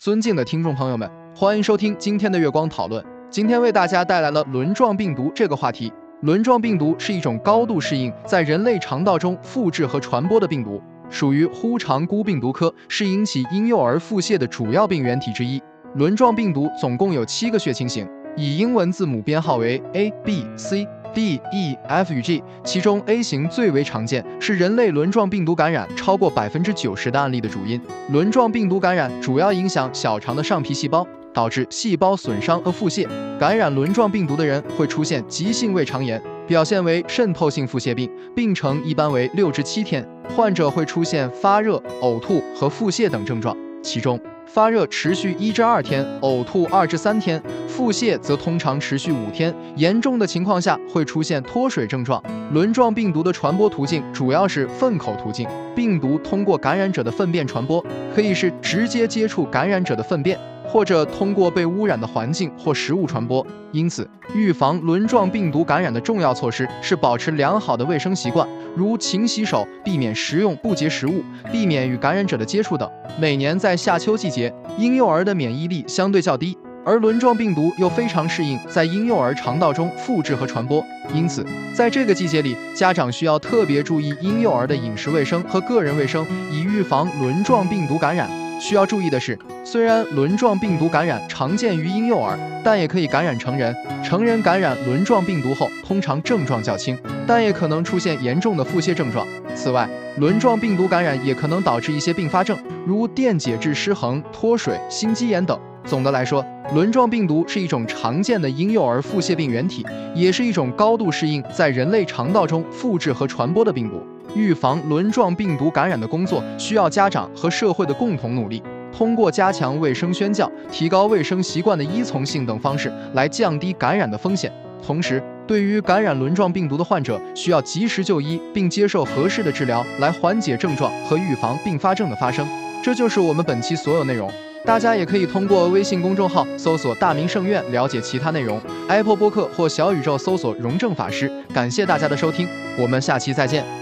尊敬的听众朋友们，欢迎收听今天的月光讨论。今天为大家带来了轮状病毒这个话题。轮状病毒是一种高度适应在人类肠道中复制和传播的病毒，属于呼肠菇病毒科，是引起婴幼儿腹泻的主要病原体之一。轮状病毒总共有七个血清型，以英文字母编号为 A、B、C。D、E、F 与 G，其中 A 型最为常见，是人类轮状病毒感染超过百分之九十的案例的主因。轮状病毒感染主要影响小肠的上皮细胞，导致细胞损伤和腹泻。感染轮状病毒的人会出现急性胃肠炎，表现为渗透性腹泻病，病程一般为六至七天，患者会出现发热、呕吐和腹泻等症状，其中。发热持续一至二天，呕吐二至三天，腹泻则通常持续五天，严重的情况下会出现脱水症状。轮状病毒的传播途径主要是粪口途径，病毒通过感染者的粪便传播，可以是直接接触感染者的粪便。或者通过被污染的环境或食物传播，因此预防轮状病毒感染的重要措施是保持良好的卫生习惯，如勤洗手、避免食用不洁食物、避免与感染者的接触等。每年在夏秋季节，婴幼儿的免疫力相对较低，而轮状病毒又非常适应在婴幼儿肠道中复制和传播，因此在这个季节里，家长需要特别注意婴幼儿的饮食卫生和个人卫生，以预防轮状病毒感染。需要注意的是，虽然轮状病毒感染常见于婴幼儿，但也可以感染成人。成人感染轮状病毒后，通常症状较轻，但也可能出现严重的腹泻症状。此外，轮状病毒感染也可能导致一些并发症，如电解质失衡、脱水、心肌炎等。总的来说，轮状病毒是一种常见的婴幼儿腹泻病原体，也是一种高度适应在人类肠道中复制和传播的病毒。预防轮状病毒感染的工作需要家长和社会的共同努力，通过加强卫生宣教、提高卫生习惯的依从性等方式来降低感染的风险。同时，对于感染轮状病毒的患者，需要及时就医并接受合适的治疗，来缓解症状和预防并发症的发生。这就是我们本期所有内容。大家也可以通过微信公众号搜索“大明圣院”了解其他内容，Apple 播客或小宇宙搜索“荣正法师”。感谢大家的收听，我们下期再见。